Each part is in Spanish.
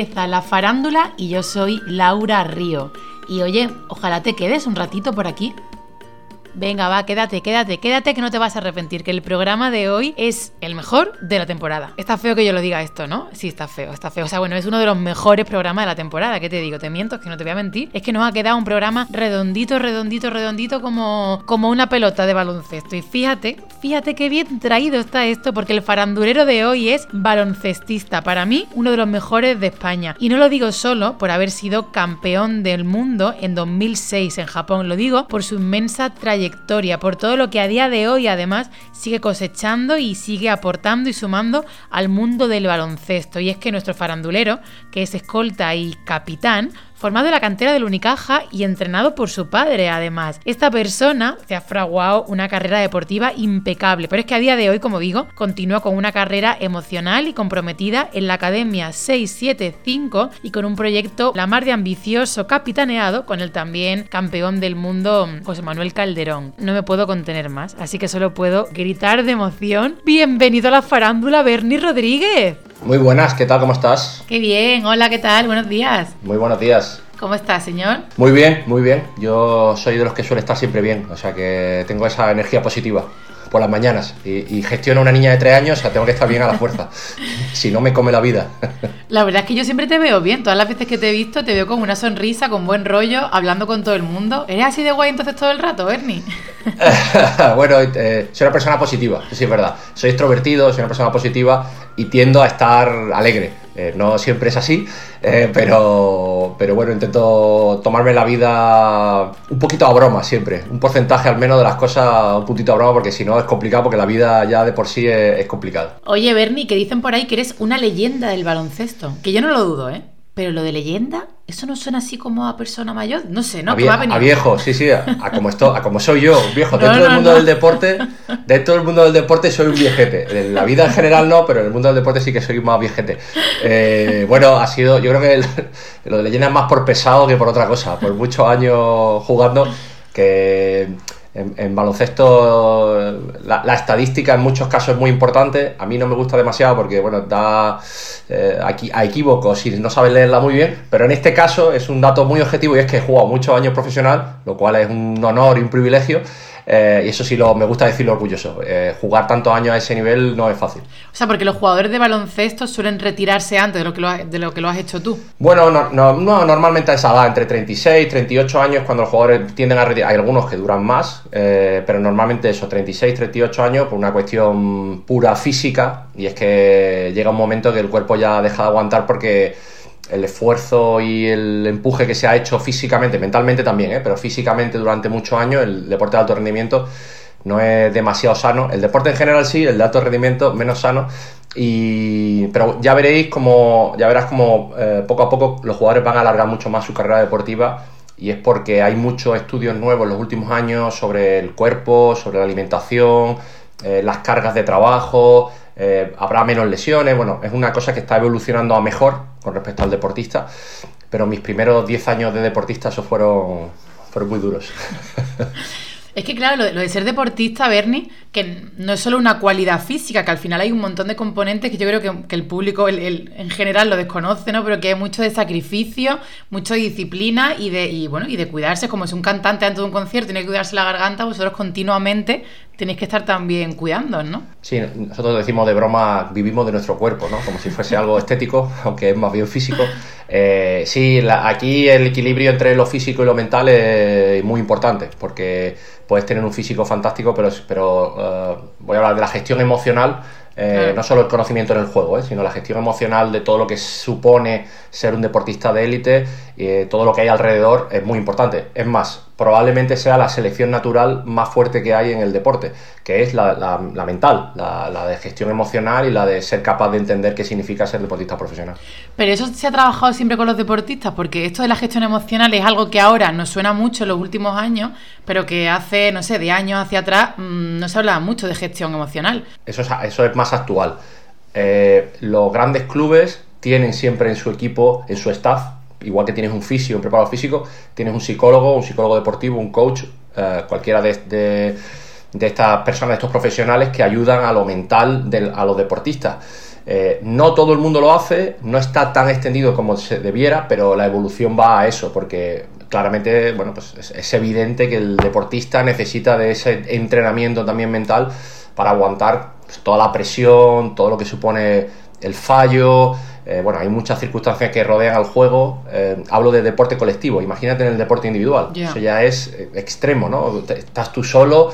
Empieza la farándula y yo soy Laura Río. Y oye, ojalá te quedes un ratito por aquí. Venga, va, quédate, quédate, quédate que no te vas a arrepentir, que el programa de hoy es el mejor de la temporada. Está feo que yo lo diga esto, ¿no? Sí, está feo, está feo. O sea, bueno, es uno de los mejores programas de la temporada. ¿Qué te digo? Te miento, es que no te voy a mentir. Es que nos ha quedado un programa redondito, redondito, redondito como, como una pelota de baloncesto. Y fíjate, fíjate qué bien traído está esto, porque el farandulero de hoy es baloncestista. Para mí, uno de los mejores de España. Y no lo digo solo por haber sido campeón del mundo en 2006 en Japón, lo digo por su inmensa trayectoria por todo lo que a día de hoy además sigue cosechando y sigue aportando y sumando al mundo del baloncesto. Y es que nuestro farandulero, que es escolta y capitán, formado en la cantera del Unicaja y entrenado por su padre, además. Esta persona se ha fraguado una carrera deportiva impecable, pero es que a día de hoy, como digo, continúa con una carrera emocional y comprometida en la Academia 675 y con un proyecto la mar de ambicioso capitaneado con el también campeón del mundo José Manuel Calderón. No me puedo contener más, así que solo puedo gritar de emoción. Bienvenido a la farándula, Bernie Rodríguez. Muy buenas, ¿qué tal? ¿Cómo estás? Qué bien, hola, ¿qué tal? Buenos días. Muy buenos días. ¿Cómo está, señor? Muy bien, muy bien. Yo soy de los que suele estar siempre bien, o sea que tengo esa energía positiva por las mañanas y, gestiono una niña de tres años, o sea, tengo que estar bien a la fuerza. si no, me come la vida. la verdad es que yo siempre te veo bien. Todas las veces que te he visto, te veo con una sonrisa, con buen rollo, hablando con todo el mundo. ¿Eres así de guay entonces todo el rato, Ernie? bueno, eh, soy una persona positiva, sí es verdad. Soy extrovertido, soy una persona positiva y tiendo a estar alegre. Eh, no siempre es así, eh, pero, pero bueno, intento tomarme la vida un poquito a broma siempre. Un porcentaje al menos de las cosas un puntito a broma, porque si no es complicado, porque la vida ya de por sí es, es complicada. Oye, Bernie, que dicen por ahí que eres una leyenda del baloncesto. Que yo no lo dudo, ¿eh? Pero lo de leyenda, ¿eso no suena así como a persona mayor? No sé, ¿no? A, a viejo, sí, sí, a, como esto, a como soy yo, viejo. dentro del mundo del deporte, dentro del mundo del deporte soy un viejete. En la vida en general no, pero en el mundo del deporte sí que soy más viejete. Eh, bueno, ha sido, yo creo que lo de leyenda es más por pesado que por otra cosa. Por muchos años jugando que en, baloncesto la, estadística en muchos casos es muy importante. A mí no me gusta demasiado porque, bueno, da eh, aquí, a equívocos si no sabes leerla muy bien. Pero en este caso es un dato muy objetivo y es que he jugado muchos años profesional, lo cual es un honor y un privilegio. Eh, y eso sí lo, me gusta decirlo orgulloso. Eh, jugar tantos años a ese nivel no es fácil. O sea, porque los jugadores de baloncesto suelen retirarse antes de lo que lo, de lo, que lo has hecho tú. Bueno, no, no, normalmente a esa edad, entre 36 y 38 años, cuando los jugadores tienden a retirar. Hay algunos que duran más, eh, pero normalmente eso, 36, 38 años, por una cuestión pura física. Y es que llega un momento que el cuerpo ya deja de aguantar porque el esfuerzo y el empuje que se ha hecho físicamente, mentalmente también, ¿eh? pero físicamente durante muchos años, el deporte de alto rendimiento no es demasiado sano. El deporte en general sí, el de alto rendimiento menos sano. Y, pero ya veréis como, ya verás como eh, poco a poco los jugadores van a alargar mucho más su carrera deportiva y es porque hay muchos estudios nuevos en los últimos años sobre el cuerpo, sobre la alimentación, eh, las cargas de trabajo, eh, habrá menos lesiones, bueno, es una cosa que está evolucionando a mejor con respecto al deportista, pero mis primeros 10 años de deportista eso fueron, fueron muy duros. Es que claro, lo de, ser deportista, Bernie, que no es solo una cualidad física, que al final hay un montón de componentes que yo creo que, el público en general lo desconoce, ¿no? Pero que hay mucho de sacrificio, mucho de disciplina y de, y, bueno, y de cuidarse, como si un cantante antes de un concierto tiene que cuidarse la garganta, vosotros continuamente tenéis que estar también cuidando, ¿no? Sí, nosotros decimos de broma, vivimos de nuestro cuerpo, ¿no? Como si fuese algo estético, aunque es más bien físico. Eh, sí, aquí el equilibrio entre lo físico y lo mental es muy importante, porque puedes tener un físico fantástico, pero, pero eh, voy a hablar de la gestión emocional, eh, no solo el conocimiento en el juego, eh, sino la gestión emocional de todo lo que supone ser un deportista de élite y todo lo que hay alrededor es muy importante. Es más, probablemente sea la selección natural más fuerte que hay en el deporte, que es la, mental, la, de gestión emocional y la de ser capaz de entender qué significa ser deportista profesional. Pero eso se ha trabajado siempre con los deportistas, porque esto de la gestión emocional es algo que ahora nos suena mucho en los últimos años, pero que hace, no sé, de años hacia atrás mm, no se hablaba mucho de gestión emocional. Eso es, eso es más actual. Eh, los grandes clubes tienen siempre en su equipo, en su staff, igual que tienes un fisio, un preparado físico, tienes un psicólogo, un psicólogo deportivo, un coach, eh, cualquiera de, estas personas, de estos profesionales que ayudan a lo mental a los deportistas. Eh, no todo el mundo lo hace, no está tan extendido como se debiera, pero la evolución va a eso, porque claramente, bueno, pues es, evidente que el deportista necesita de ese entrenamiento también mental para aguantar pues, toda la presión, todo lo que supone el fallo, eh, bueno, hay muchas circunstancias que rodean al juego. Eh, hablo de deporte colectivo, imagínate en el deporte individual. Eso ya es eh, extremo, ¿no? Estás tú solo,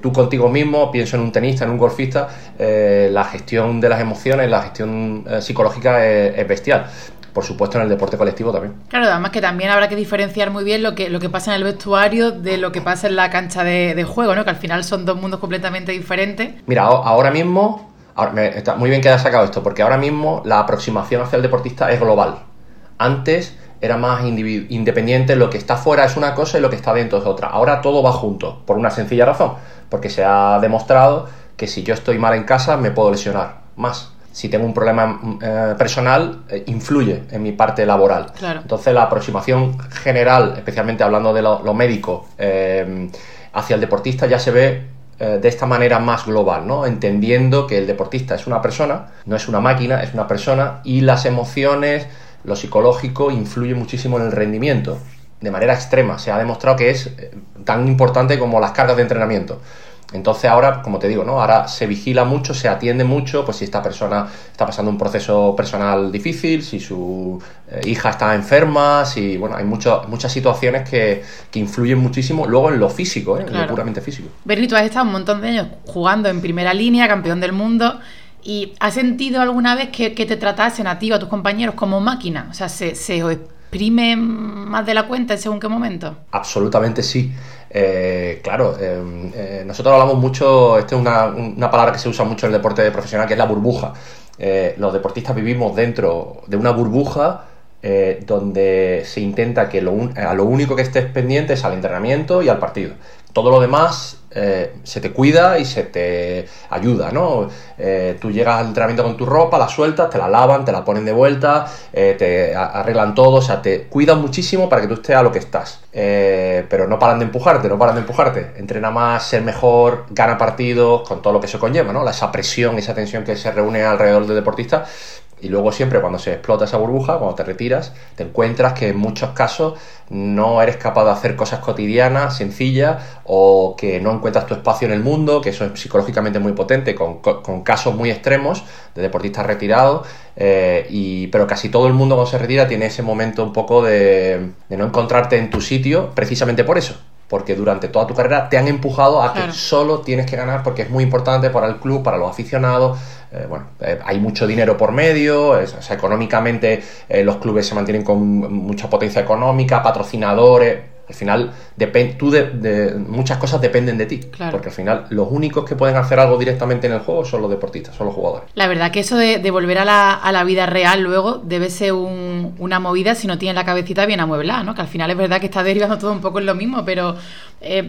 tú contigo mismo, pienso en un tenista, en un golfista, la gestión de las emociones, la gestión psicológica es, bestial por supuesto en el deporte colectivo también. Claro, además que también habrá que diferenciar muy bien lo que, lo que pasa en el vestuario de lo que pasa en la cancha de, de juego, ¿no? Que al final son dos mundos completamente diferentes. Mira, ahora mismo está muy bien que hayas sacado esto, porque ahora mismo la aproximación hacia el deportista es global. Antes era más independiente, lo que está fuera es una cosa y lo que está dentro es otra. Ahora todo va junto, por una sencilla razón, porque se ha demostrado que si yo estoy mal en casa me puedo lesionar más. Si tengo un problema mm, eh, personal, eh, influye en mi parte laboral. Entonces la aproximación general, especialmente hablando de lo, médico, eh, hacia el deportista ya se ve eh, de esta manera más global, ¿no? Entendiendo que el deportista es una persona, no es una máquina, es una persona y las emociones, lo psicológico influye muchísimo en el rendimiento de manera extrema. Se ha demostrado que es eh, tan importante como las cargas de entrenamiento. Entonces ahora, como te digo, ¿no? Ahora se vigila mucho, se atiende mucho, pues si esta persona está pasando un proceso personal difícil, si su eh, hija está enferma, si, bueno, hay muchas situaciones que, influyen muchísimo luego en lo físico, ¿eh? en lo puramente físico. Bernie, tú has estado un montón de años jugando en primera línea, campeón del mundo, y ¿has sentido alguna vez que, te tratasen a ti o a tus compañeros como máquina? O sea, ¿se, se os exprime más de la cuenta en según qué momento? Absolutamente sí. Eh, claro, eh, eh, nosotros hablamos mucho, esta es una, palabra que se usa mucho en el deporte profesional, que es la burbuja. los deportistas vivimos dentro de una burbuja donde se intenta que a lo único que estés pendiente es al entrenamiento y al partido. Todo lo demás eh, se te cuida y se te ayuda, ¿no? Eh, tú llegas al entrenamiento con tu ropa, la sueltas, te la lavan, te la ponen de vuelta, eh, te arreglan todo, o sea, te cuidan muchísimo para que tú estés a lo que estás. pero no paran de empujarte, no paran de empujarte. Entrena más, ser mejor, gana partidos, con todo lo que eso conlleva, ¿no? Esa presión, esa tensión que se reúne alrededor del deportista y luego siempre cuando se explota esa burbuja, cuando te retiras, te encuentras que en muchos casos no eres capaz de hacer cosas cotidianas, sencillas, o que no encuentras tu espacio en el mundo, que eso es psicológicamente muy potente, con, casos muy extremos de deportistas retirados, eh, y, pero casi todo el mundo cuando se retira tiene ese momento un poco de, no encontrarte en tu sitio, precisamente por eso, porque durante toda tu carrera te han empujado a que solo tienes que ganar porque es muy importante para el club, para los aficionados, eh, bueno, eh, hay mucho dinero por medio, económicamente eh, los clubes se mantienen con mucha potencia económica, patrocinadores, al final tú de, muchas cosas dependen de ti. Porque al final los únicos que pueden hacer algo directamente en el juego son los deportistas, son los jugadores. La verdad que eso de, volver a la, vida real luego debe ser una movida si no tienes la cabecita bien amueblada, ¿no? Que al final es verdad que está derivando todo un poco en lo mismo, pero eh,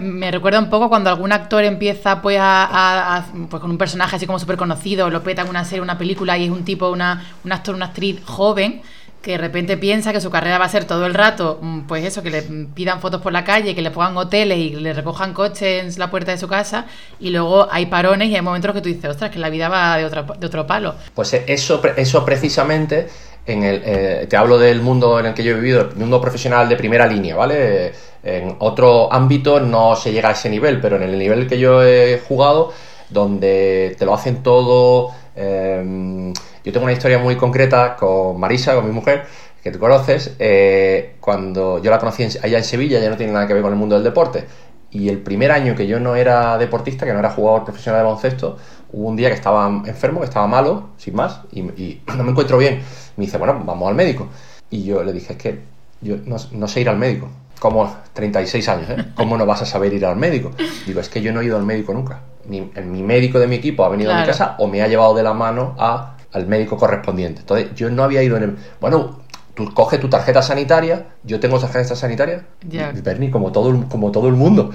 me recuerda un poco cuando algún actor empieza pues, a, pues con un personaje así como súper conocido, lo peta una serie, una película y es un tipo, una, un actor, una actriz joven que de repente piensa que su carrera va a ser todo el rato, mm, pues eso, que le pidan fotos por la calle, que le pongan hoteles y le recojan coches en la puerta de su casa, y luego hay parones y hay momentos que tú dices, ostras, que la vida va de otro, de otro palo. Pues eso, eso precisamente, en el, eh, te hablo del mundo en el que yo he vivido, el mundo profesional de primera línea, ¿vale? En otro ámbito no se llega a ese nivel, pero en el nivel que yo he jugado, donde te lo hacen todo... Eh, yo tengo una historia muy concreta con Marisa, con mi mujer, que tú conoces. Eh, cuando yo la conocí allá en Sevilla, ya no tiene nada que ver con el mundo del deporte. Y el primer año que yo no era deportista, que no era jugador profesional de baloncesto, hubo un día que estaba enfermo, que estaba malo, sin más, y, no me encuentro bien. Me dice, bueno, vamos al médico. Y yo le dije, es que yo no, sé ir al médico. Como 36 años, ¿eh? ¿Cómo no vas a saber ir al médico? Digo, es que yo no he ido al médico nunca. Mi, mi médico de mi equipo ha venido a mi casa o me ha llevado de la mano a al médico correspondiente. Entonces, yo no había ido en el... Bueno, tú coges tu tarjeta sanitaria, yo tengo tarjeta sanitaria, yeah. Bernie, como todo, el, como todo el mundo,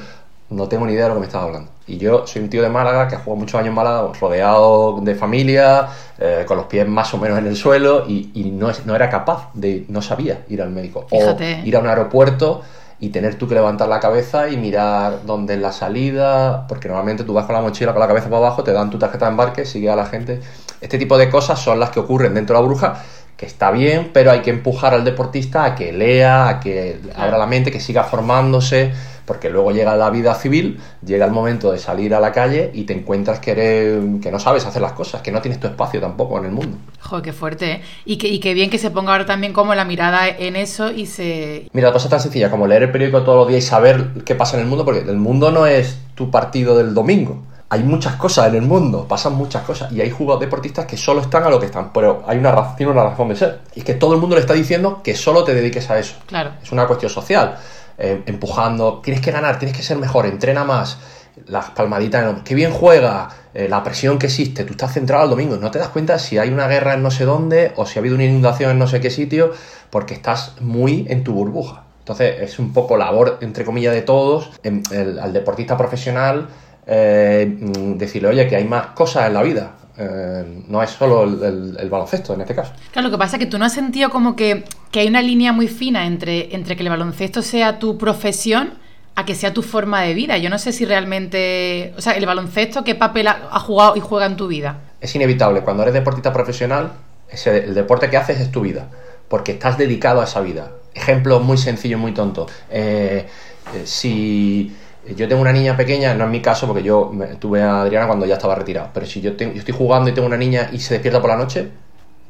no tengo ni idea de lo que me estás hablando. Y yo soy un tío de Málaga que ha jugado muchos años en Málaga, rodeado de familia, eh, con los pies más o menos en el suelo, y, no, no, era capaz de, no sabía ir al médico. O ir a un aeropuerto y tener tú que levantar la cabeza y mirar dónde es la salida, porque normalmente tú vas con la mochila con la cabeza para abajo, te dan tu tarjeta de embarque, sigue a la gente. Este tipo de cosas son las que ocurren dentro de la bruja, que está bien, pero hay que empujar al deportista a que lea, a que abra la mente, que siga formándose porque luego llega la vida civil, llega el momento de salir a la calle y te encuentras que, eres, que no sabes hacer las cosas, que no tienes tu espacio tampoco en el mundo. Joder, qué fuerte, ¿eh? Y que, y qué bien que se ponga ahora también como la mirada en eso y se... Mira, la cosa tan sencilla como leer el periódico todos los días y saber qué pasa en el mundo, porque el mundo no es tu partido del domingo hay muchas cosas en el mundo, pasan muchas cosas y hay jugadores deportistas que solo están a lo que están, pero hay una razón, tiene una razón de ser. Y es que todo el mundo le está diciendo que solo te dediques a eso. Claro. Es una cuestión social. Eh, empujando, tienes que ganar, tienes que ser mejor, entrena más, las palmaditas, qué bien juega, eh, la presión que existe, tú estás centrado al domingo, no te das cuenta si hay una guerra en no sé dónde o si ha habido una inundación en no sé qué sitio, porque estás muy en tu burbuja. Entonces es un poco labor, entre comillas, de todos, al deportista profesional, eh, mm, decirle, oye, que hay más cosas en la vida. Eh, no es solo el, baloncesto en este caso. Claro, lo que pasa es que tú no has sentido como que, hay una línea muy fina entre, entre que el baloncesto sea tu profesión a que sea tu forma de vida. Yo no sé si realmente, o sea, el baloncesto, ¿qué papel ha, jugado y juega en tu vida? Es inevitable, cuando eres deportista profesional, ese, el deporte que haces es tu vida, porque estás dedicado a esa vida. Ejemplo muy sencillo, muy tonto. Eh, eh, si yo tengo una niña pequeña, no es mi caso porque yo tuve a Adriana cuando ya estaba retirado, pero si yo, tengo, yo estoy jugando y tengo una niña y se despierta por la noche,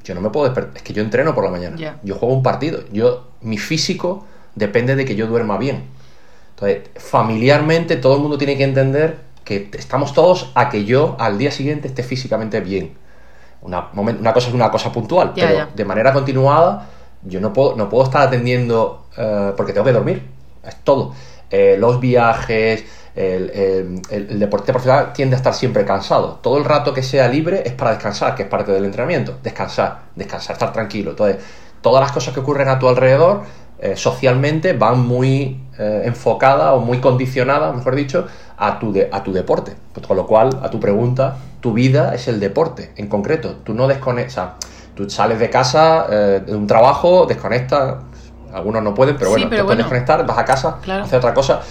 yo no me puedo despertar, es que yo entreno por la mañana, yo juego un partido, yo mi físico depende de que yo duerma bien. Entonces, familiarmente todo el mundo tiene que entender que estamos todos a que yo al día siguiente esté físicamente bien. Una, una cosa es una cosa puntual, pero de manera continuada yo no puedo, no puedo estar atendiendo eh, porque tengo que dormir, es todo. Eh, los viajes, el, deporte profesional tiende a estar siempre cansado. Todo el rato que sea libre es para descansar, que es parte del entrenamiento. Descansar, descansar, estar tranquilo. Entonces, todas las cosas que ocurren a tu alrededor eh, socialmente van muy eh, enfocadas o muy condicionadas, mejor dicho, a tu, a tu deporte. Pues, con lo cual, a tu pregunta, tu vida es el deporte en concreto. Tú no desconectas. tú sales de casa, de un trabajo, desconectas, algunos no pueden, pero bueno, te puedes desconectar, vas a casa, hacer otra cosa.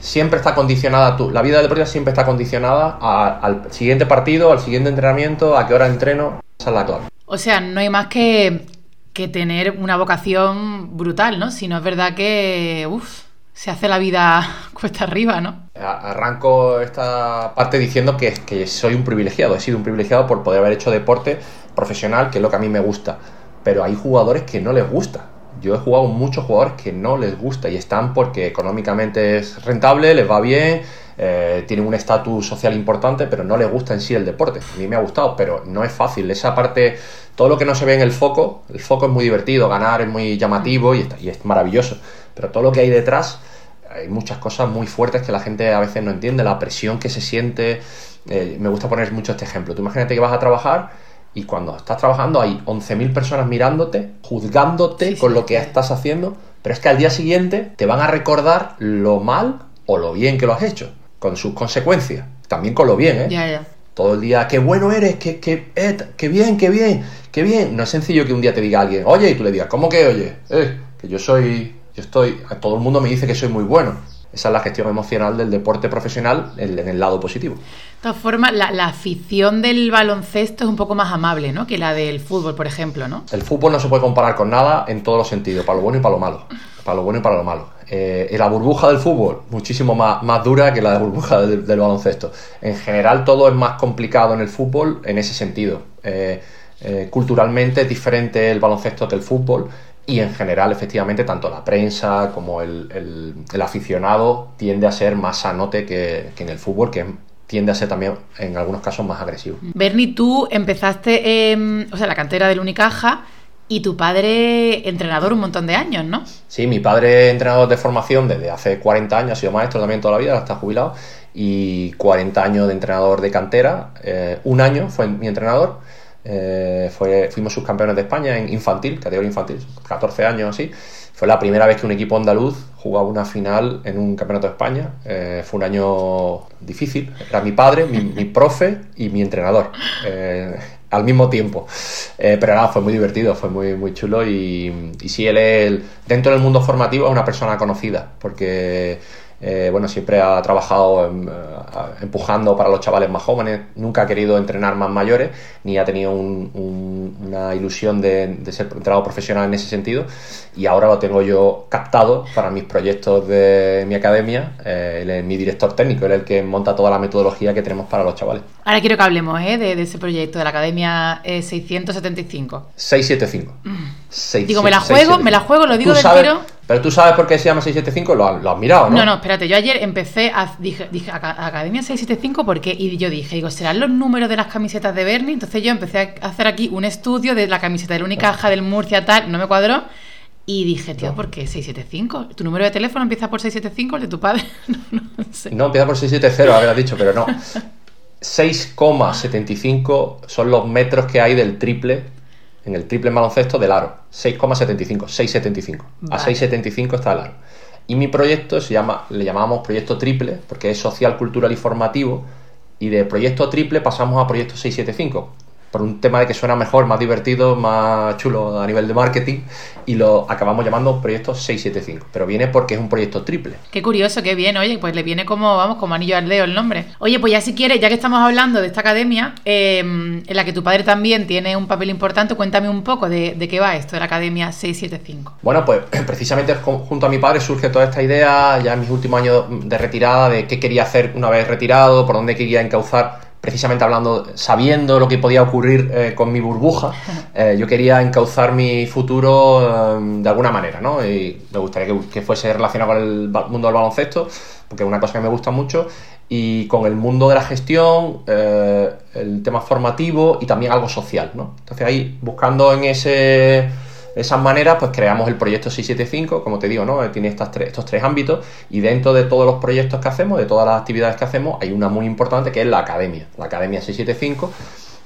Siempre está condicionada, tú, la vida deportiva siempre está condicionada al siguiente partido, al siguiente entrenamiento, a qué hora entreno. Esa es la clave. O sea, no hay más que, que tener una vocación brutal, ¿no? Si no es verdad que, uff, se hace la vida cuesta arriba, ¿no? Arranco esta parte diciendo que, que soy un privilegiado, he sido un privilegiado por poder haber hecho deporte profesional, que es lo que a mí me gusta. Pero hay jugadores que no les gusta yo he jugado muchos jugadores que no les gusta y están porque económicamente es rentable, les va bien, eh, tienen un estatus social importante, pero no les gusta en sí el deporte. A mí me ha gustado, pero no es fácil. Esa parte, todo lo que no se ve en el foco, el foco es muy divertido, ganar es muy llamativo y, y es maravilloso, pero todo lo que hay detrás, hay muchas cosas muy fuertes que la gente a veces no entiende, la presión que se siente. Eh, me gusta poner mucho este ejemplo. Tú imagínate que vas a trabajar y cuando estás trabajando hay 11.000 personas mirándote, juzgándote con lo que estás haciendo, pero es que al día siguiente te van a recordar lo mal o lo bien que lo has hecho, con sus consecuencias. También con lo bien, ¿eh? Ya, ya. Todo el día, qué bueno eres, qué, qué, eh, qué bien, qué bien, qué bien. No es sencillo que un día te diga alguien, oye, y tú le digas, ¿cómo que oye? Eh, que yo soy, yo estoy, todo el mundo me dice que soy muy bueno. Esa es la gestión emocional del deporte profesional en, el lado positivo. De todas formas, la, afición del baloncesto es un poco más amable ¿no? que la del fútbol, por ejemplo, ¿no? El fútbol no se puede comparar con nada en todos los sentidos, para lo bueno y para lo malo. Para lo bueno y para lo malo. Eh, la burbuja del fútbol, muchísimo más, más dura que la burbuja del, baloncesto. En general, todo es más complicado en el fútbol en ese sentido. Eh, eh, culturalmente es diferente el baloncesto que el fútbol y en general, efectivamente, tanto la prensa como el, aficionado tiende a ser más sanote que, en el fútbol, que tiende a ser también en algunos casos más agresivo. Bernie, tú empezaste en o sea, la cantera del Unicaja y tu padre entrenador un montón de años, ¿no? Sí, mi padre entrenador de formación desde hace 40 años, ha sido maestro también toda la vida, está jubilado, y 40 años de entrenador de cantera. Eh, un año fue mi entrenador eh, fue, fuimos subcampeones de España en infantil, categoría infantil, 14 años así. Fue la primera vez que un equipo andaluz jugaba una final en un campeonato de España. Eh, fue un año difícil. Era mi padre, mi, profe y mi entrenador. Eh, al mismo tiempo. Pero nada, fue muy divertido, fue muy, muy chulo y, y sí, él es, dentro del mundo formativo es una persona conocida, porque eh, bueno, siempre ha trabajado eh, empujando para los chavales más jóvenes, nunca ha querido entrenar más mayores, ni ha tenido una ilusión de, ser entrenador profesional en ese sentido, y ahora lo tengo yo captado para mis proyectos de mi academia, eh, él es mi director técnico, él es el que monta toda la metodología que tenemos para los chavales. Ahora quiero que hablemos de, ese proyecto de la academia 675. 675. Digo, me la juego, me la juego, lo digo del tiro. Pero tú sabes por qué se llama 675, lo, lo has mirado, ¿no? No, no, espérate, yo ayer empecé a. Dije, dije Academia 675 porque. Y yo dije, digo, ¿serán los números de las camisetas de Bernie? Entonces yo empecé a hacer aquí un estudio de la camiseta de la única caja del Murcia, tal, no me cuadró. Y dije, tío, ¿por qué 675? ¿Tu número de teléfono empieza por 675, el de tu padre? no, no, sé. No, empieza por 670, habías dicho, pero no. 6,75 son los metros que hay del triple en el triple baloncesto del aro. 6,75, 6,75. A 6,75 está el aro. Y mi proyecto se llama, le llamamos proyecto triple, porque es social, cultural y formativo. Y de proyecto triple pasamos a proyecto 675 por un tema de que suena mejor, más divertido, más chulo a nivel de marketing y lo acabamos llamando proyecto 675, pero viene porque es un proyecto triple. Qué curioso, qué bien, oye, pues le viene como, vamos, como anillo al dedo el nombre. Oye, pues ya si quieres, ya que estamos hablando de esta academia, em, en la que tu padre también tiene un papel importante, cuéntame un poco de, de qué va esto de la academia 675. Bueno, pues precisamente junto a mi padre surge toda esta idea ya en mis últimos años de retirada, de qué quería hacer una vez retirado, por dónde quería encauzar precisamente hablando, sabiendo lo que podía ocurrir eh, con mi burbuja, eh, yo quería encauzar mi futuro eh, de alguna manera, ¿no? Y me gustaría que, fuese relacionado con el mundo del baloncesto, porque es una cosa que me gusta mucho, y con el mundo de la gestión, el tema formativo y también algo social, ¿no? Entonces ahí, buscando en ese de esas maneras, pues creamos el proyecto 675, como te digo, ¿no? Tiene estos tres ámbitos y dentro de todos los proyectos que hacemos, de todas las actividades que hacemos, hay una muy importante que es la academia, la academia 675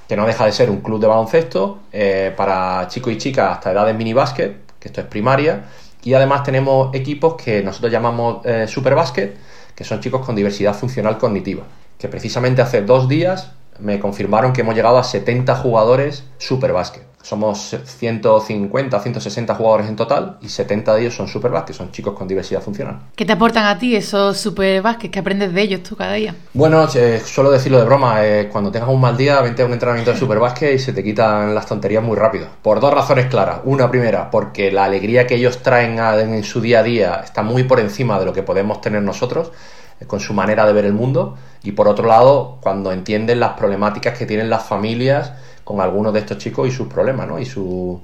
que no deja de ser un club de baloncesto eh, para chicos y chicas hasta edades mini básquet, que esto es primaria, y además tenemos equipos que nosotros llamamos eh, super básquet, que son chicos con diversidad funcional cognitiva, que precisamente hace dos días me confirmaron que hemos llegado a 70 jugadores super básquet. Somos 150, 160 jugadores en total y 70 de ellos son super que son chicos con diversidad funcional. ¿Qué te aportan a ti esos super ¿Qué aprendes de ellos tú cada día? Bueno, eh, suelo decirlo de broma, eh, cuando tengas un mal día, vente a un entrenamiento de super y se te quitan las tonterías muy rápido. Por dos razones claras. Una primera, porque la alegría que ellos traen en su día a día está muy por encima de lo que podemos tener nosotros eh, con su manera de ver el mundo. Y por otro lado, cuando entienden las problemáticas que tienen las familias con algunos de estos chicos y sus problemas, ¿no? Y, su,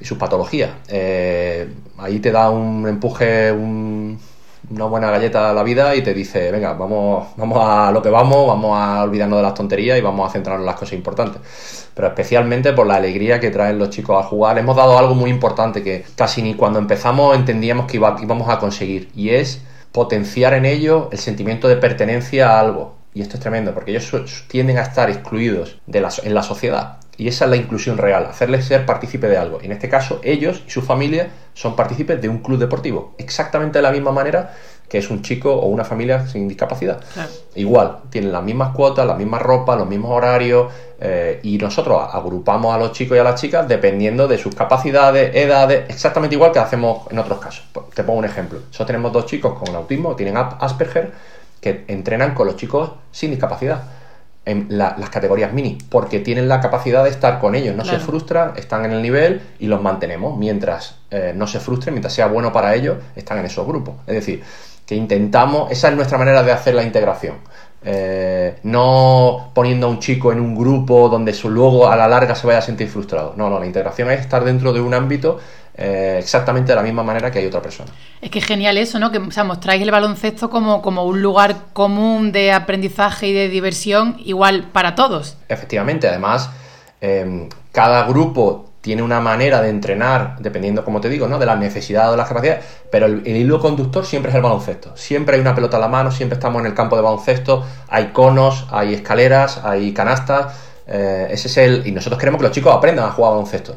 y sus patologías. Eh, ahí te da un empuje, una buena galleta a la vida y te dice, venga, vamos, vamos a lo que vamos, vamos a olvidarnos de las tonterías y vamos a centrarnos en las cosas importantes. Pero especialmente por la alegría que traen los chicos a jugar, hemos dado algo muy importante que casi ni cuando empezamos entendíamos que íbamos a conseguir y es potenciar en ellos el sentimiento de pertenencia a algo y esto es tremendo, porque ellos tienden a estar excluidos de la, en la sociedad. Y esa es la inclusión real, hacerles ser partícipe de algo. Y en este caso, ellos y su familia son partícipes de un club deportivo, exactamente de la misma manera que es un chico o una familia sin discapacidad. Igual, tienen las mismas cuotas, las mismas ropas, los mismos horarios, eh, y nosotros agrupamos a los chicos y a las chicas dependiendo de sus capacidades, edades, exactamente igual que hacemos en otros casos. Te pongo un ejemplo. Nosotros tenemos dos chicos con autismo, tienen Asperger, que entrenan con los chicos sin discapacidad en las categorías mini, porque tienen la capacidad de estar con ellos, no se frustran, están en el nivel y los mantenemos, mientras eh, no se frustren, mientras sea bueno para ellos, están en esos grupos. Es decir, que intentamos, esa es nuestra manera de hacer la integración. Eh, no poniendo a un chico en un grupo donde su luego a la larga se vaya a sentir frustrado. No, no, la integración es estar dentro de un ámbito eh, exactamente de la misma manera que hay otra persona. Es que es genial eso, ¿no? Que o sea, mostráis el baloncesto como, como un lugar común de aprendizaje y de diversión igual para todos. Efectivamente, además, em, cada grupo tiene una manera de entrenar, dependiendo, como te digo, ¿no? de las necesidades o de las capacidades, pero el, hilo conductor siempre es el baloncesto. Siempre hay una pelota a la mano, siempre estamos en el campo de baloncesto, hay conos, hay escaleras, hay canastas. Eh, ese es el. Y nosotros queremos que los chicos aprendan a jugar baloncesto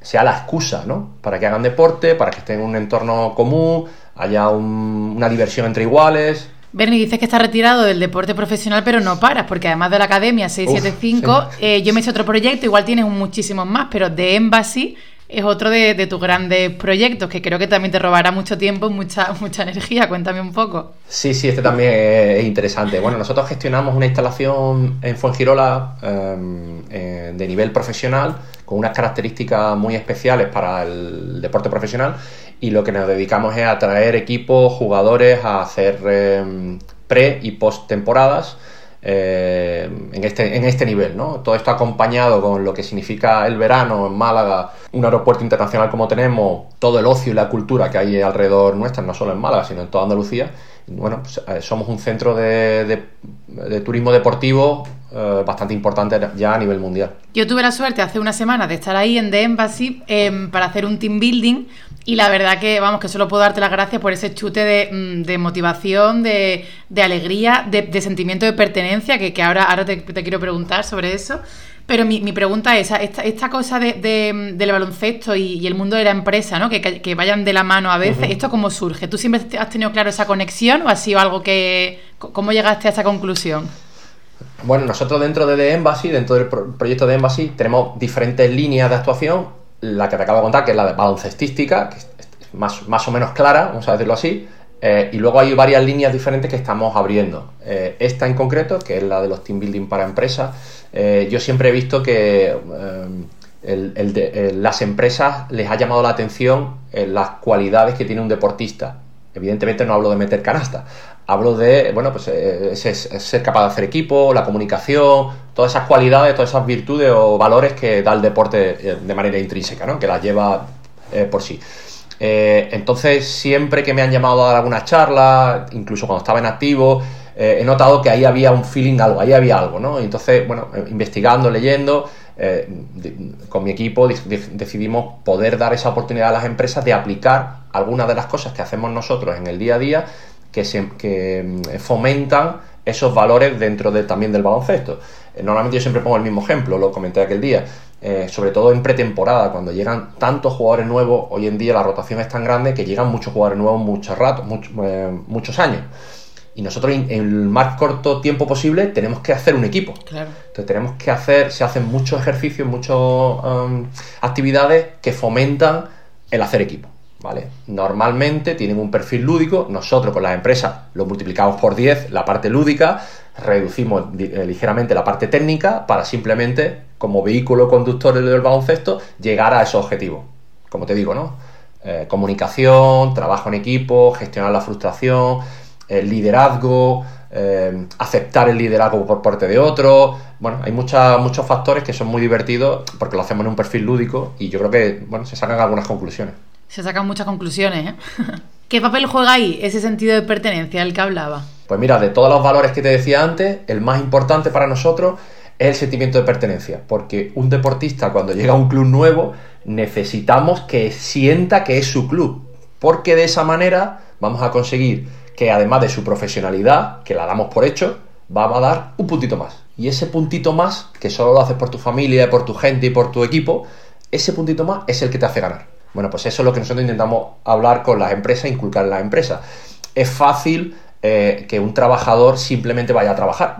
sea la excusa, ¿no? Para que hagan deporte, para que estén en un entorno común, haya una diversión entre iguales. Bernie, dices que estás retirado del deporte profesional, pero no paras, porque además de la Academia 675, eh, yo me he hecho otro proyecto, igual tienes muchísimos más, pero de Embassy es otro de, tus grandes proyectos, que creo que también te robará mucho tiempo mucha, mucha energía. Cuéntame un poco. Sí, sí, este también es interesante. Bueno, nosotros gestionamos una instalación en Fuengirola eh, de nivel profesional, con unas características muy especiales para el deporte profesional, y lo que nos dedicamos es a traer equipos, jugadores, a hacer em, pre y post temporadas eh, en, este, en este nivel. ¿no? Todo esto acompañado con lo que significa el verano en Málaga, un aeropuerto internacional como tenemos, todo el ocio y la cultura que hay alrededor nuestra, no solo en Málaga, sino en toda Andalucía. Bueno, pues, eh, somos un centro de, turismo deportivo eh, bastante importante ya a nivel mundial. Yo tuve la suerte hace una semana de estar ahí en The Embassy em, para hacer un team building y la verdad que, vamos, que solo puedo darte las gracias por ese chute de, mm, motivación, de, alegría, de, sentimiento de pertenencia, que, ahora, ahora te, quiero preguntar sobre eso. Pero mi, pregunta es, esta, esta cosa de, del baloncesto y, el mundo de la empresa, ¿no? Que, vayan de la mano a veces, ¿esto cómo surge? ¿Tú siempre has tenido claro esa conexión o ha sido algo que... ¿Cómo llegaste a esa conclusión? Bueno, nosotros dentro de The Embassy, dentro del proyecto de Embassy, tenemos diferentes líneas de actuación la que te acabo de contar, que es la de baloncestística, que es más, más o menos clara, vamos a decirlo así, eh, y luego hay varias líneas diferentes que estamos abriendo. Eh, esta en concreto, que es la de los team building para empresas, eh, yo siempre he visto que las empresas les ha llamado la atención las cualidades que tiene un deportista. Evidentemente no hablo de meter canasta, hablo de, bueno, pues ser capaz de hacer equipo, la comunicación, todas esas cualidades, todas esas virtudes o valores que da el deporte eh, de manera intrínseca, ¿no? que las lleva eh, por sí. Eh, entonces, siempre que me han llamado a dar alguna charla, incluso cuando estaba en activo, he notado que ahí había un feeling, algo, ahí había algo, ¿no? entonces, bueno, investigando, leyendo, con mi equipo decidimos poder dar esa oportunidad a las empresas de aplicar algunas de las cosas que hacemos nosotros en el día a día que, se, que mm, fomentan esos valores dentro de, también del baloncesto. Eh, normalmente yo siempre pongo el mismo ejemplo, lo comenté aquel día, eh, sobre todo en pretemporada, cuando llegan tantos jugadores nuevos, hoy en día la rotación es tan grande que llegan muchos jugadores nuevos muchos ratos, eh, muchos años. Y nosotros en el más corto tiempo posible tenemos que hacer un equipo. Entonces tenemos que hacer, se hacen muchos ejercicios, muchas um, actividades que fomentan el hacer equipo. ¿Vale? Normalmente tienen un perfil lúdico, nosotros con las empresas lo multiplicamos por 10, la parte lúdica, reducimos eh, ligeramente la parte técnica para simplemente, como vehículo conductor del baloncesto, llegar a esos objetivos. Como te digo, ¿no? Eh, comunicación, trabajo en equipo, gestionar la frustración, liderazgo, eh, aceptar el liderazgo por parte de otro. Bueno, hay muchos factores que son muy divertidos porque lo hacemos en un perfil lúdico y yo creo que bueno, se sacan algunas conclusiones. Se sacan muchas conclusiones, ¿eh? ¿Qué papel juega ahí ese sentido de pertenencia del que hablaba? Pues mira, de todos los valores que te decía antes, el más importante para nosotros es el sentimiento de pertenencia, porque un deportista cuando llega a un club nuevo necesitamos que sienta que es su club, porque de esa manera vamos a conseguir que además de su profesionalidad, que la damos por hecho, va a dar un puntito más. Y ese puntito más, que solo lo haces por tu familia, por tu gente y por tu equipo, ese puntito más es el que te hace ganar. Bueno, pues eso es lo que nosotros intentamos hablar con las empresas, inculcar en las empresas. Es fácil eh, que un trabajador simplemente vaya a trabajar.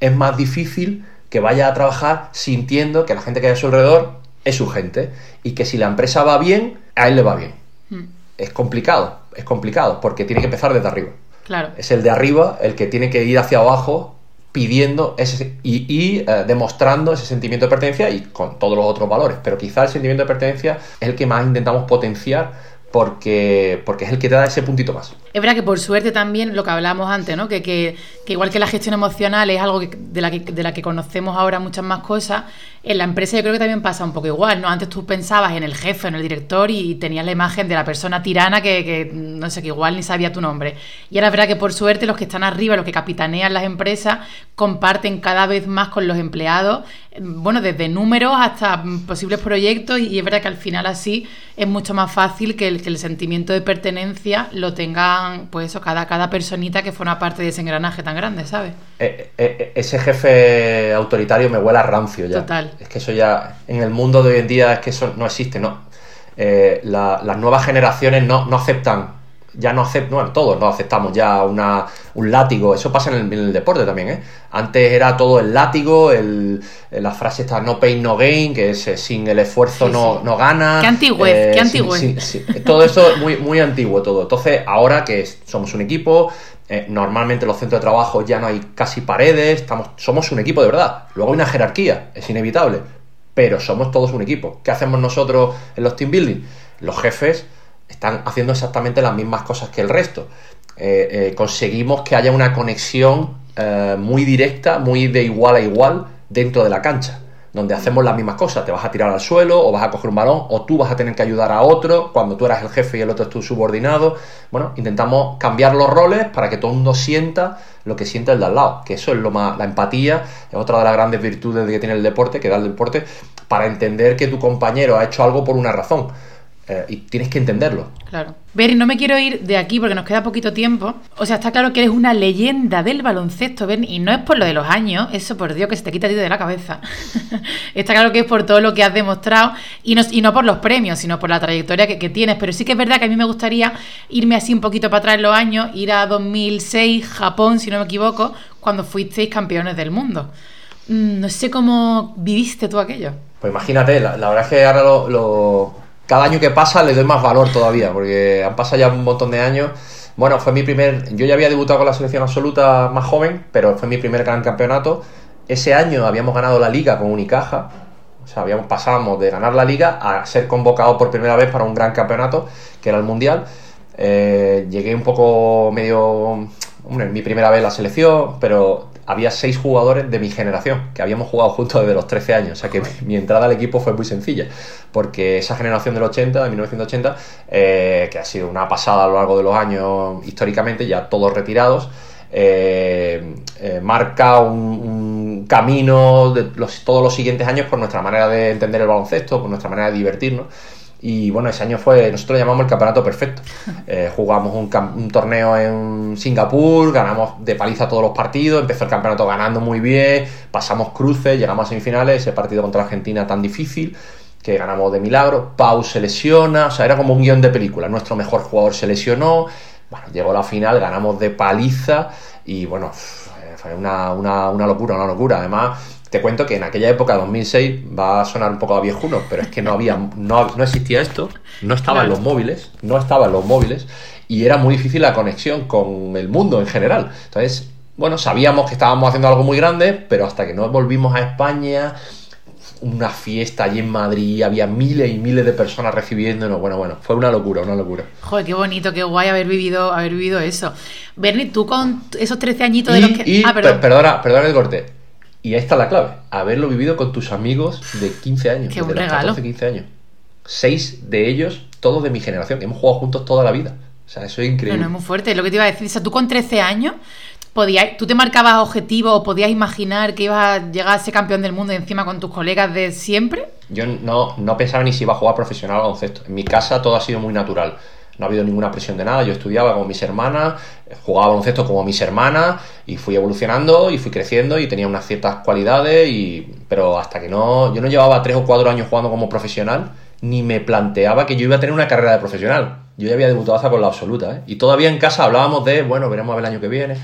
Es más difícil que vaya a trabajar sintiendo que la gente que hay a su alrededor es su gente y que si la empresa va bien, a él le va bien. Hmm. Es complicado, es complicado porque tiene que empezar desde arriba. Claro. Es el de arriba el que tiene que ir hacia abajo pidiendo ese, y, eh, demostrando ese sentimiento de pertenencia y con todos los otros valores. Pero quizá el sentimiento de pertenencia es el que más intentamos potenciar porque, porque es el que te da ese puntito más. Es verdad que por suerte también lo que hablábamos antes, ¿no? Que, igual que la gestión emocional es algo de, la que, de la que conocemos ahora muchas más cosas, en la empresa yo creo que también pasa un poco igual, ¿no? Antes tú pensabas en el jefe, en el director y tenías la imagen de la persona tirana que, no sé, que igual ni sabía tu nombre. Y ahora es verdad que por suerte los que están arriba, los que capitanean las empresas, comparten cada vez más con los empleados, bueno, desde números hasta posibles proyectos y es verdad que al final así es mucho más fácil que el, que el sentimiento de pertenencia lo tengan, pues eso, cada, cada personita que forma parte de ese engranaje tan grande, ¿sabes? Eh, eh, eh, ese jefe autoritario me huele a rancio ya. Total. Es que eso ya, en el mundo de hoy en día es que eso no existe, ¿no? las nuevas generaciones no, aceptan ya no aceptamos, bueno, todos no aceptamos ya una, un látigo, eso pasa en el, deporte también, ¿eh? Antes era todo el látigo, el, la frase está no pain, no gain, que es eh, sin el esfuerzo no, no gana. Qué antigüez, qué antigüez. todo eso es muy, muy antiguo todo. Entonces, ahora que somos un equipo, eh, normalmente en los centros de trabajo ya no hay casi paredes, estamos, somos un equipo de verdad. Luego hay una jerarquía, es inevitable, pero somos todos un equipo. ¿Qué hacemos nosotros en los team building? Los jefes están haciendo exactamente las mismas cosas que el resto. Eh, eh, conseguimos que haya una conexión muy directa, muy de igual a igual dentro de la cancha donde hacemos las mismas cosas. Te vas a tirar al suelo o vas a coger un balón o tú vas a tener que ayudar a otro cuando tú eras el jefe y el otro es tu subordinado. Bueno, intentamos cambiar los roles para que todo el mundo sienta lo que siente el de al lado, que eso es lo más, la empatía es otra de las grandes virtudes que tiene el deporte, que da el deporte, para entender que tu compañero ha hecho algo por una razón. Eh, y tienes que entenderlo. Claro. Bernie, no me quiero ir de aquí porque nos queda poquito tiempo. O sea, está claro que eres una leyenda del baloncesto, Bernie, y no es por lo de los años, eso por Dios que se te quita a ti de la cabeza. está claro que es por todo lo que has demostrado y no, y no por los premios, sino por la trayectoria que, que, tienes. Pero sí que es verdad que a mí me gustaría irme así un poquito para atrás en los años, ir a 2006, Japón, si no me equivoco, cuando fuisteis campeones del mundo. Mm, no sé cómo viviste tú aquello. Pues imagínate, la, verdad es que ahora lo cada año que pasa le doy más valor todavía, porque han pasado ya un montón de años. Bueno, fue mi primer. Yo ya había debutado con la selección absoluta más joven, pero fue mi primer gran campeonato. Ese año habíamos ganado la liga con Unicaja. O sea, habíamos pasado de ganar la liga a ser convocado por primera vez para un gran campeonato, que era el Mundial. Eh, llegué un poco medio. Hombre, mi primera vez la selección, pero había seis jugadores de mi generación que habíamos jugado juntos desde los 13 años. O sea que mi, entrada al equipo fue muy sencilla, porque esa generación del 80, de 1980, eh, que ha sido una pasada a lo largo de los años históricamente, ya todos retirados, eh, eh, marca un, camino de todos los siguientes años por nuestra manera de entender el baloncesto, por nuestra manera de divertirnos. Y bueno, ese año fue, nosotros llamamos el campeonato perfecto. Eh, jugamos un, torneo en Singapur, ganamos de paliza todos los partidos, empezó el campeonato ganando muy bien, pasamos cruces, llegamos a semifinales, ese partido contra Argentina tan difícil que ganamos de milagro, Pau se lesiona, o sea, era como un guion de película, nuestro mejor jugador se lesionó, bueno, llegó la final, ganamos de paliza y bueno, fue una, una, una locura, una locura. Además, te cuento que en aquella época, 2006, va a sonar un poco a viejuno, pero es que no había, no, no existía esto, no estaban los móviles, no estaban los móviles y era muy difícil la conexión con el mundo en general. Entonces, bueno, sabíamos que estábamos haciendo algo muy grande, pero hasta que no volvimos a España, una fiesta allí en Madrid, había miles y miles de personas recibiéndonos. Bueno, bueno, fue una locura, una locura. Joder, qué bonito, qué guay haber vivido, haber vivido eso. Bernie, tú con esos 13 añitos de los que. ah, perdona, perdona el corte. Y ahí está la clave, haberlo vivido con tus amigos de 15 años. Qué un regalo. 15 años. Seis de ellos, todos de mi generación, hemos jugado juntos toda la vida. O sea, eso es increíble. No, no, es muy fuerte. Lo que te iba a decir, o sea, tú con 13 años, podías, tú te marcabas objetivos o podías imaginar que ibas a llegar a ser campeón del mundo y encima con tus colegas de siempre. Yo no, no pensaba ni si iba a jugar profesional o baloncesto. En mi casa todo ha sido muy natural no ha habido ninguna presión de nada. Yo estudiaba como mis hermanas, jugaba baloncesto como mis hermanas y fui evolucionando y fui creciendo y tenía unas ciertas cualidades, y, pero hasta que no, yo no llevaba tres o cuatro años jugando como profesional, ni me planteaba que yo iba a tener una carrera de profesional. Yo ya había debutado hasta con la absoluta. ¿eh? Y todavía en casa hablábamos de, bueno, veremos a ver el año que viene,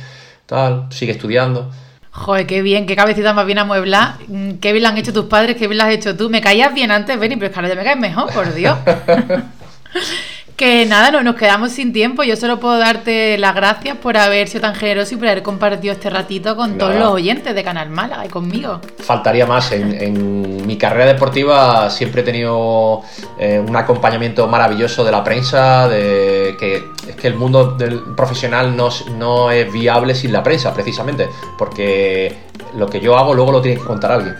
tal, sigue estudiando. Joder, qué bien, qué cabecita más bien amueblada. Mm, qué bien la han hecho tus padres, qué bien la has hecho tú. Me caías bien antes, Benny, pero es que ahora ya me caes mejor, por Dios. Que nada, no, nos quedamos sin tiempo. Yo solo puedo darte las gracias por haber sido tan generoso y por haber compartido este ratito con todos los oyentes de Canal Málaga y conmigo. Faltaría más. En, mi carrera deportiva siempre he tenido eh, un acompañamiento maravilloso de la prensa, de que es que el mundo del profesional no, no es viable sin la prensa, precisamente, porque lo que yo hago luego lo tiene que contar alguien.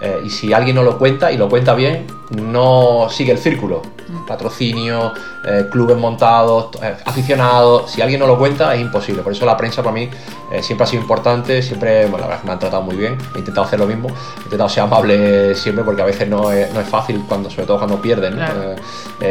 Eh, y si alguien no lo cuenta y lo cuenta bien, no sigue el círculo. Mm. Patrocinio, eh, clubes montados, eh, aficionados. Si alguien no lo cuenta, es imposible. Por eso la prensa para mí siempre ha sido importante. Siempre, bueno, la verdad me han tratado muy bien. He intentado hacer lo mismo. He intentado ser amable siempre porque a veces no es, no es fácil, cuando, sobre todo cuando pierden,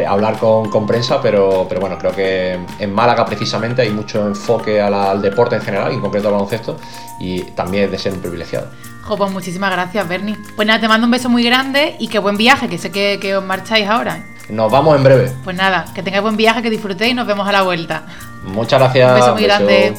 hablar con, con, prensa. Pero, pero bueno, creo que en Málaga precisamente hay mucho enfoque al deporte en general, y en concreto al baloncesto. Y también es de ser un privilegiado pues muchísimas gracias, Bernie. Pues nada, te mando un beso muy grande y qué buen viaje, que sé que, os marcháis ahora. Nos vamos en breve. Pues nada, que tengáis buen viaje, que disfrutéis y nos vemos a la vuelta. Muchas gracias. Un beso muy grande.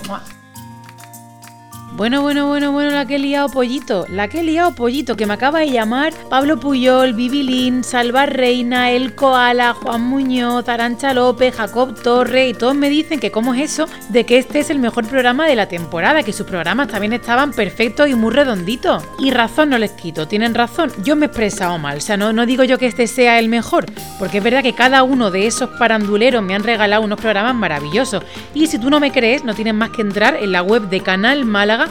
Bueno, bueno, bueno, bueno, la que he liado pollito, la que he liado pollito, que me acaba de llamar Pablo Puyol, Bibilín, Salva Reina, El Koala, Juan Muñoz, Arancha López, Jacob Torre y todos me dicen que cómo es eso de que este es el mejor programa de la temporada, que sus programas también estaban perfectos y muy redonditos. Y razón no les quito, tienen razón, yo me he expresado mal, o sea, no, no digo yo que este sea el mejor, porque es verdad que cada uno de esos paranduleros me han regalado unos programas maravillosos. Y si tú no me crees, no tienes más que entrar en la web de Canal Málaga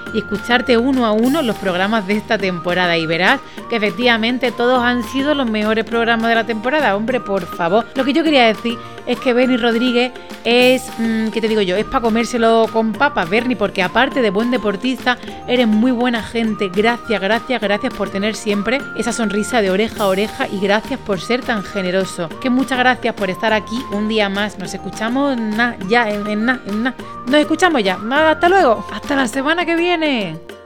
y escucharte uno a uno los programas de esta temporada y verás que efectivamente todos han sido los mejores programas de la temporada. Hombre, por favor. Lo que yo quería decir es que Bernie Rodríguez es, mm, ¿qué te digo yo? Es para comérselo con papas, Bernie, porque aparte de buen deportista, eres muy buena gente. Gracias, gracias, gracias por tener siempre esa sonrisa de oreja a oreja y gracias por ser tan generoso. Que muchas gracias por estar aquí un día más. Nos escuchamos ya, en nada, en nada. Nos escuchamos ya. Hasta luego. Hasta la semana que viene. Marianne.